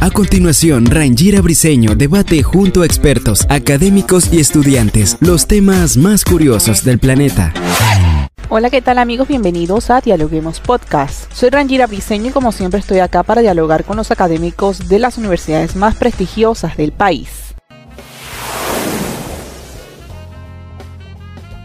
A continuación, Rangira Briseño debate junto a expertos, académicos y estudiantes los temas más curiosos del planeta. Hola, ¿qué tal amigos? Bienvenidos a Dialoguemos Podcast. Soy Rangira Briseño y como siempre estoy acá para dialogar con los académicos de las universidades más prestigiosas del país.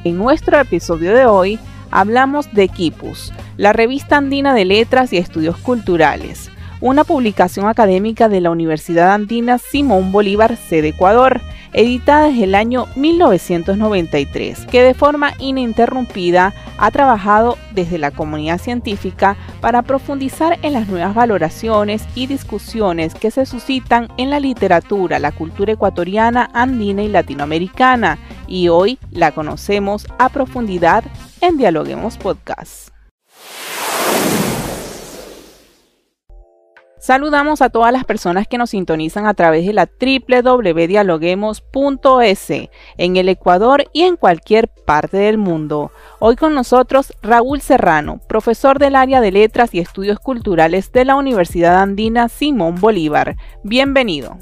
En nuestro episodio de hoy hablamos de Kipus, la revista andina de letras y estudios culturales, una publicación académica de la Universidad Andina Simón Bolívar, sede Ecuador, editada desde el año 1993, que de forma ininterrumpida ha trabajado desde la comunidad científica para profundizar en las nuevas valoraciones y discusiones que se suscitan en la literatura, la cultura ecuatoriana, andina y latinoamericana, y hoy la conocemos a profundidad en Dialoguemos Podcast. Saludamos a todas las personas que nos sintonizan a través de la www.dialoguemos.es en el Ecuador y en cualquier parte del mundo. Hoy con nosotros Raúl Serrano, profesor del área de Letras y Estudios Culturales de la Universidad Andina Simón Bolívar. Bienvenido.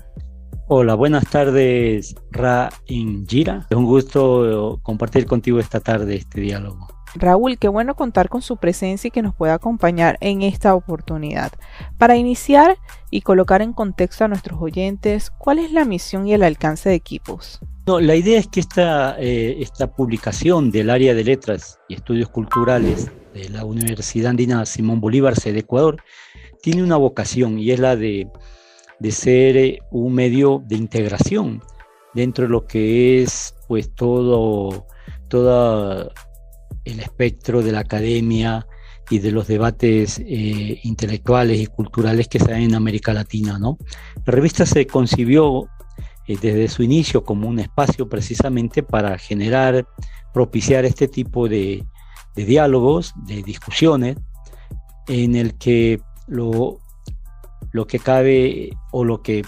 Hola, buenas tardes, Ra Gira. Es un gusto compartir contigo esta tarde este diálogo. Raúl, qué bueno contar con su presencia y que nos pueda acompañar en esta oportunidad. Para iniciar y colocar en contexto a nuestros oyentes, ¿cuál es la misión y el alcance de Equipos? No, la idea es que esta, eh, esta publicación del área de letras y estudios culturales de la Universidad Andina Simón Bolívar, sede Ecuador, tiene una vocación y es la de, de ser eh, un medio de integración dentro de lo que es pues todo, toda el espectro de la academia y de los debates eh, intelectuales y culturales que se dan en América Latina. ¿no? La revista se concibió eh, desde su inicio como un espacio precisamente para generar, propiciar este tipo de, de diálogos, de discusiones, en el que lo, lo que cabe o lo que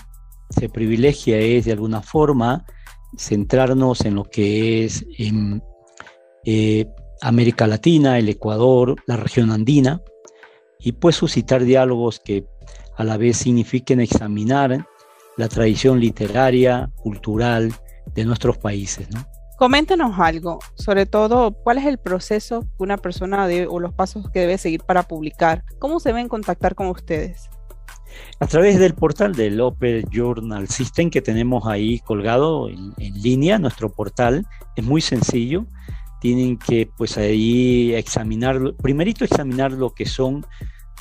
se privilegia es de alguna forma centrarnos en lo que es en, eh, América Latina, el Ecuador, la región andina, y pues suscitar diálogos que a la vez signifiquen examinar la tradición literaria, cultural de nuestros países. ¿no? Coméntenos algo, sobre todo, cuál es el proceso que una persona debe, o los pasos que debe seguir para publicar. ¿Cómo se deben contactar con ustedes? A través del portal del Open Journal System que tenemos ahí colgado en, línea, nuestro portal es muy sencillo tienen que pues ahí examinar, primerito examinar lo que son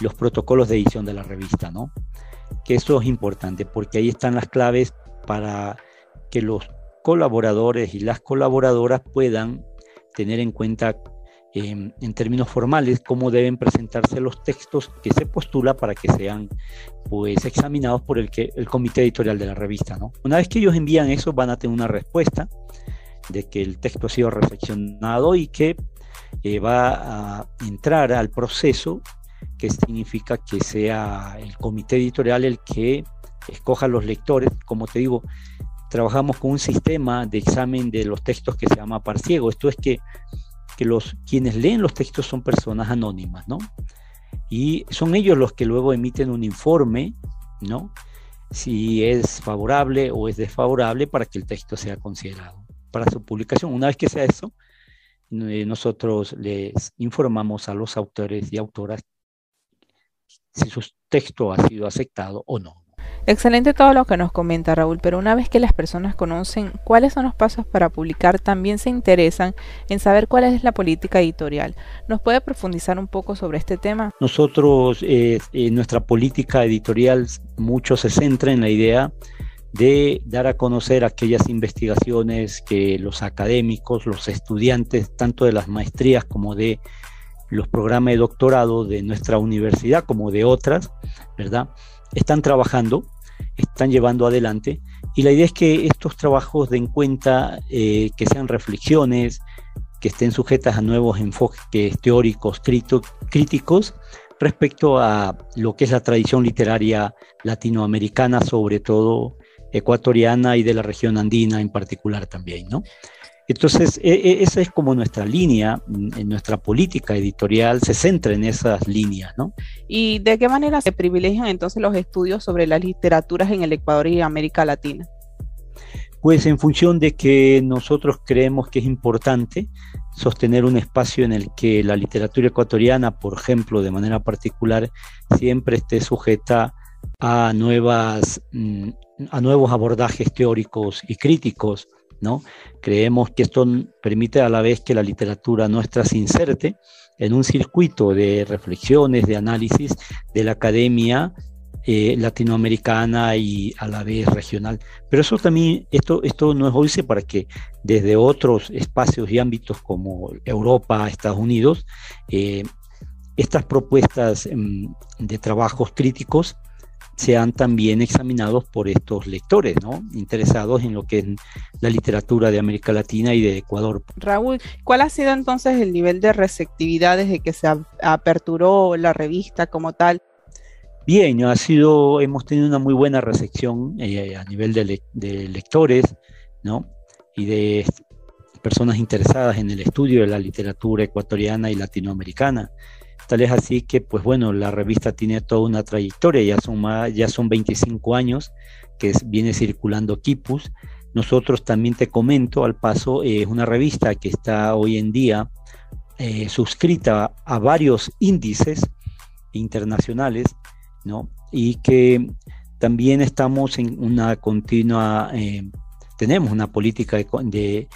los protocolos de edición de la revista, ¿no? Que eso es importante porque ahí están las claves para que los colaboradores y las colaboradoras puedan tener en cuenta em, en términos formales cómo deben presentarse los textos que se postula para que sean pues examinados por el, que, el comité editorial de la revista, ¿no? Una vez que ellos envían eso van a tener una respuesta de que el texto ha sido reflexionado y que eh, va a entrar al proceso, que significa que sea el comité editorial el que escoja los lectores. Como te digo, trabajamos con un sistema de examen de los textos que se llama parciego. Esto es que, los, quienes leen los textos son personas anónimas, ¿no? Y son ellos los que luego emiten un informe, ¿no? Si es favorable o es desfavorable para que el texto sea considerado para su publicación. Una vez que sea eso, eh, nosotros les informamos a los autores y autoras si su texto ha sido aceptado o no. Excelente todo lo que nos comenta Raúl, pero una vez que las personas conocen cuáles son los pasos para publicar, también se interesan en saber cuál es la política editorial. ¿Nos puede profundizar un poco sobre este tema? Nosotros, eh, en nuestra política editorial, mucho se centra en la idea de dar a conocer aquellas investigaciones que los académicos, los estudiantes, tanto de las maestrías como de los programas de doctorado de nuestra universidad como de otras, ¿verdad? Están trabajando, están llevando adelante y la idea es que estos trabajos den cuenta, eh, que sean reflexiones, que estén sujetas a nuevos enfoques teóricos críticos respecto a lo que es la tradición literaria latinoamericana, sobre todo ecuatoriana y de la región andina en particular también, ¿no? Entonces, e, e, esa es como nuestra línea, mm, en nuestra política editorial se centra en esas líneas, ¿no? ¿Y de qué manera se privilegian entonces los estudios sobre las literaturas en el Ecuador y América Latina? Pues en función de que nosotros creemos que es importante sostener un espacio en el que la literatura ecuatoriana, por ejemplo, de manera particular, siempre esté sujeta a, nuevas, mm, a nuevos abordajes teóricos y críticos, ¿no? Creemos que esto permite a la vez que la literatura nuestra se inserte en un circuito de reflexiones, de análisis de la academia eh, latinoamericana y a la vez regional. Pero eso también, esto, esto nos dice para que desde otros espacios y ámbitos como Europa, Estados Unidos, eh, estas propuestas mm, de trabajos críticos sean también examinados por estos lectores, ¿no? Interesados en lo que es la literatura de América Latina y de Ecuador. Raúl, ¿cuál ha sido entonces el nivel de receptividad desde que se aperturó la revista como tal? Bien, ha sido, hemos tenido una muy buena recepción eh, a nivel de, de, lectores, ¿no? Y de personas interesadas en el estudio de la literatura ecuatoriana y latinoamericana. Tal es así que, pues bueno, la revista tiene toda una trayectoria, ya son, ya son 25 años que viene circulando Kipus. Nosotros también te comento al paso, es una revista que está hoy en día eh, suscrita a varios índices internacionales, ¿no? Y que también estamos en una continua eh, tenemos una política de,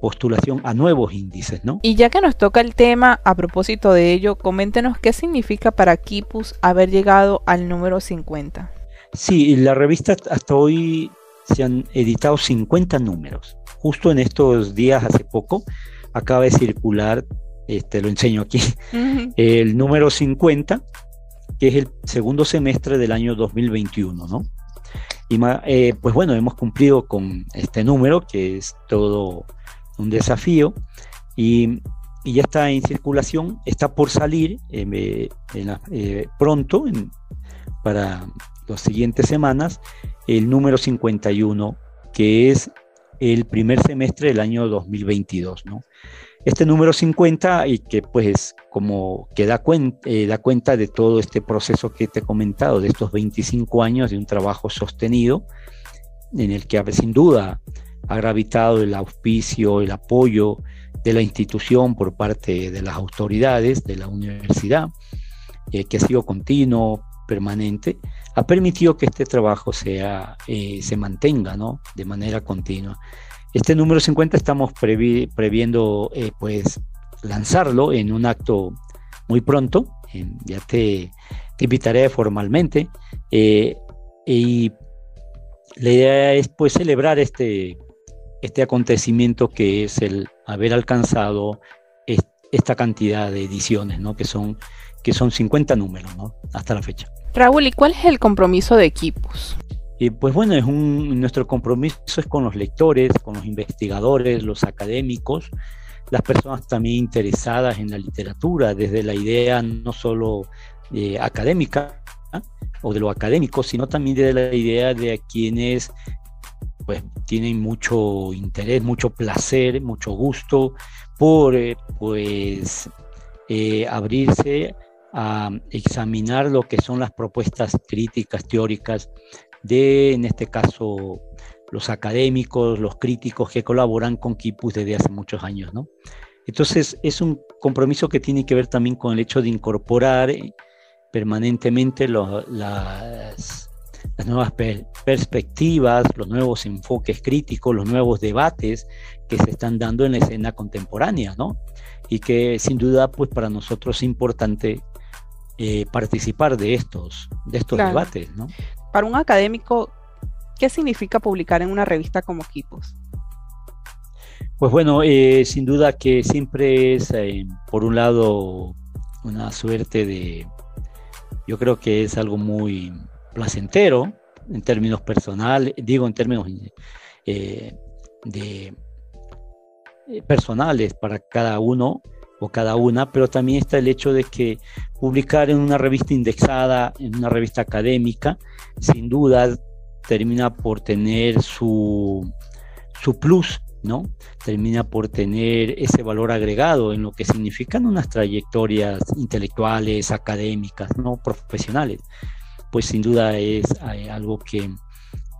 postulación a nuevos índices, ¿no? Y ya que nos toca el tema, a propósito de ello, coméntenos qué significa para Kipus haber llegado al número 50. Sí, la revista hasta hoy se han editado 50 números. Justo en estos días, hace poco, acaba de circular, este, lo enseño aquí, el número 50, que es el segundo semestre del año 2021, ¿no? Y eh, pues bueno, hemos cumplido con este número, que es todo un desafío, y, ya está en circulación, está por salir eh, eh, pronto, para las siguientes semanas, el número 51, que es el primer semestre del año 2022, ¿no? Este número 50 y que pues como que da, eh, da cuenta de todo este proceso que te he comentado, de estos 25 años de un trabajo sostenido, en el que sin duda ha gravitado el auspicio, el apoyo de la institución por parte de las autoridades de la universidad, eh, que ha sido continuo, permanente, ha permitido que este trabajo sea, eh, se mantenga ¿no? de manera continua. Este número 50 estamos previendo eh, pues lanzarlo en un acto muy pronto, ya te, invitaré formalmente eh, y la idea es pues celebrar este, este acontecimiento que es el haber alcanzado esta cantidad de ediciones, ¿no? que, son, que son 50 números ¿no? hasta la fecha. Raúl, ¿y cuál es el compromiso de equipos? Pues bueno, es nuestro compromiso es con los lectores, con los investigadores, los académicos, las personas también interesadas en la literatura, desde la idea no solo eh, académica o de lo académico, sino también desde la idea de quienes pues tienen mucho interés, mucho placer, mucho gusto por eh, pues eh, abrirse a examinar lo que son las propuestas críticas, teóricas de, en este caso, los académicos, los críticos que colaboran con Kipus desde hace muchos años, ¿no? Entonces, es un compromiso que tiene que ver también con el hecho de incorporar eh, permanentemente las, las, nuevas perspectivas, los nuevos enfoques críticos, los nuevos debates que se están dando en la escena contemporánea, ¿no? Y que sin duda, pues para nosotros es importante eh, participar de estos, de estos debates, ¿no? Para un académico, ¿qué significa publicar en una revista como Kipos? Pues bueno, eh, sin duda que siempre es, eh, por un lado, una suerte de, yo creo que es algo muy placentero en términos personales, digo en términos eh, de eh, personales para cada uno o cada una, pero también está el hecho de que publicar en una revista indexada, en una revista académica, sin duda termina por tener su, su plus, ¿no? Termina por tener ese valor agregado en lo que significan unas trayectorias intelectuales, académicas, ¿no? Profesionales. Pues sin duda es eh, algo que,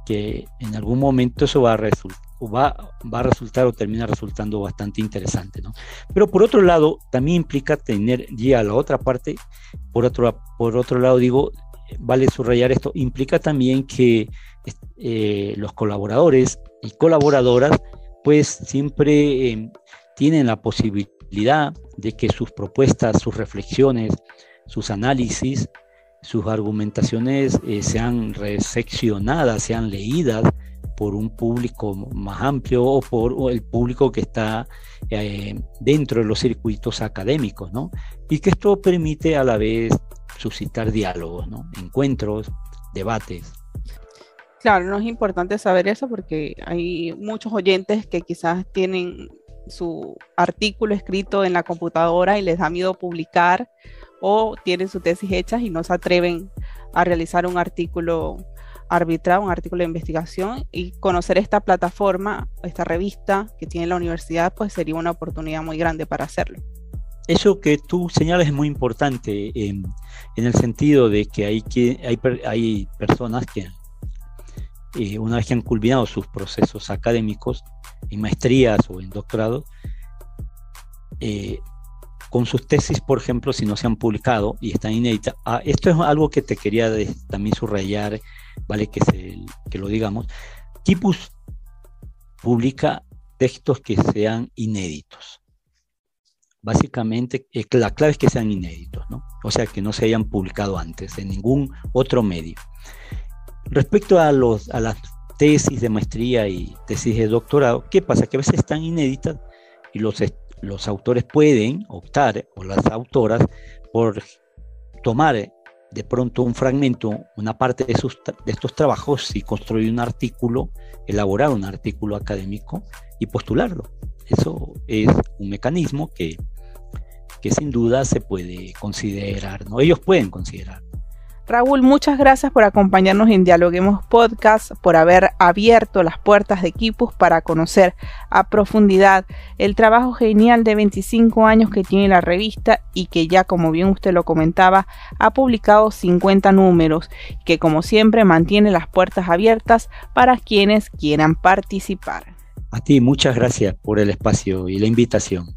que en algún momento eso va a resultar va, va a resultar o termina resultando bastante interesante. ¿no? Pero por otro lado, también implica tener ya la otra parte, por otro, por otro lado digo, vale subrayar esto, implica también que eh, los colaboradores y colaboradoras pues siempre eh, tienen la posibilidad de que sus propuestas, sus reflexiones, sus análisis, sus argumentaciones eh, sean reseccionadas, sean leídas por un público más amplio o por el público que está eh, dentro de los circuitos académicos, ¿no? Y que esto permite a la vez suscitar diálogos, ¿no? Encuentros, debates. Claro, no es importante saber eso porque hay muchos oyentes que quizás tienen su artículo escrito en la computadora y les da miedo publicar o tienen su tesis hechas y no se atreven a realizar un artículo arbitrar un artículo de investigación y conocer esta plataforma, esta revista que tiene la universidad, pues sería una oportunidad muy grande para hacerlo. Eso que tú señalas es muy importante en el sentido de que hay, que, hay, hay personas que eh, una vez que han culminado sus procesos académicos en maestrías o en doctorado, eh, con sus tesis, por ejemplo, si no se han publicado y están inéditas. Ah, esto es algo que te quería también subrayar vale que, lo digamos, Kipus publica textos que sean inéditos. Básicamente, eh, la clave es que sean inéditos, ¿no? O sea, que no se hayan publicado antes en ningún otro medio. Respecto a, a las tesis de maestría y tesis de doctorado, ¿qué pasa? Que a veces están inéditas y los, los autores pueden optar, o las autoras, por tomar de pronto un fragmento, una parte de, de estos trabajos y construir un artículo, elaborar un artículo académico y postularlo. Eso es un mecanismo que, que sin duda se puede considerar, ¿no? Ellos pueden considerar. Raúl, muchas gracias por acompañarnos en Dialoguemos Podcast, por haber abierto las puertas de Equipos para conocer a profundidad el trabajo genial de 25 años que tiene la revista y que ya, como bien usted lo comentaba, ha publicado 50 números, que como siempre mantiene las puertas abiertas para quienes quieran participar. A ti, muchas gracias por el espacio y la invitación.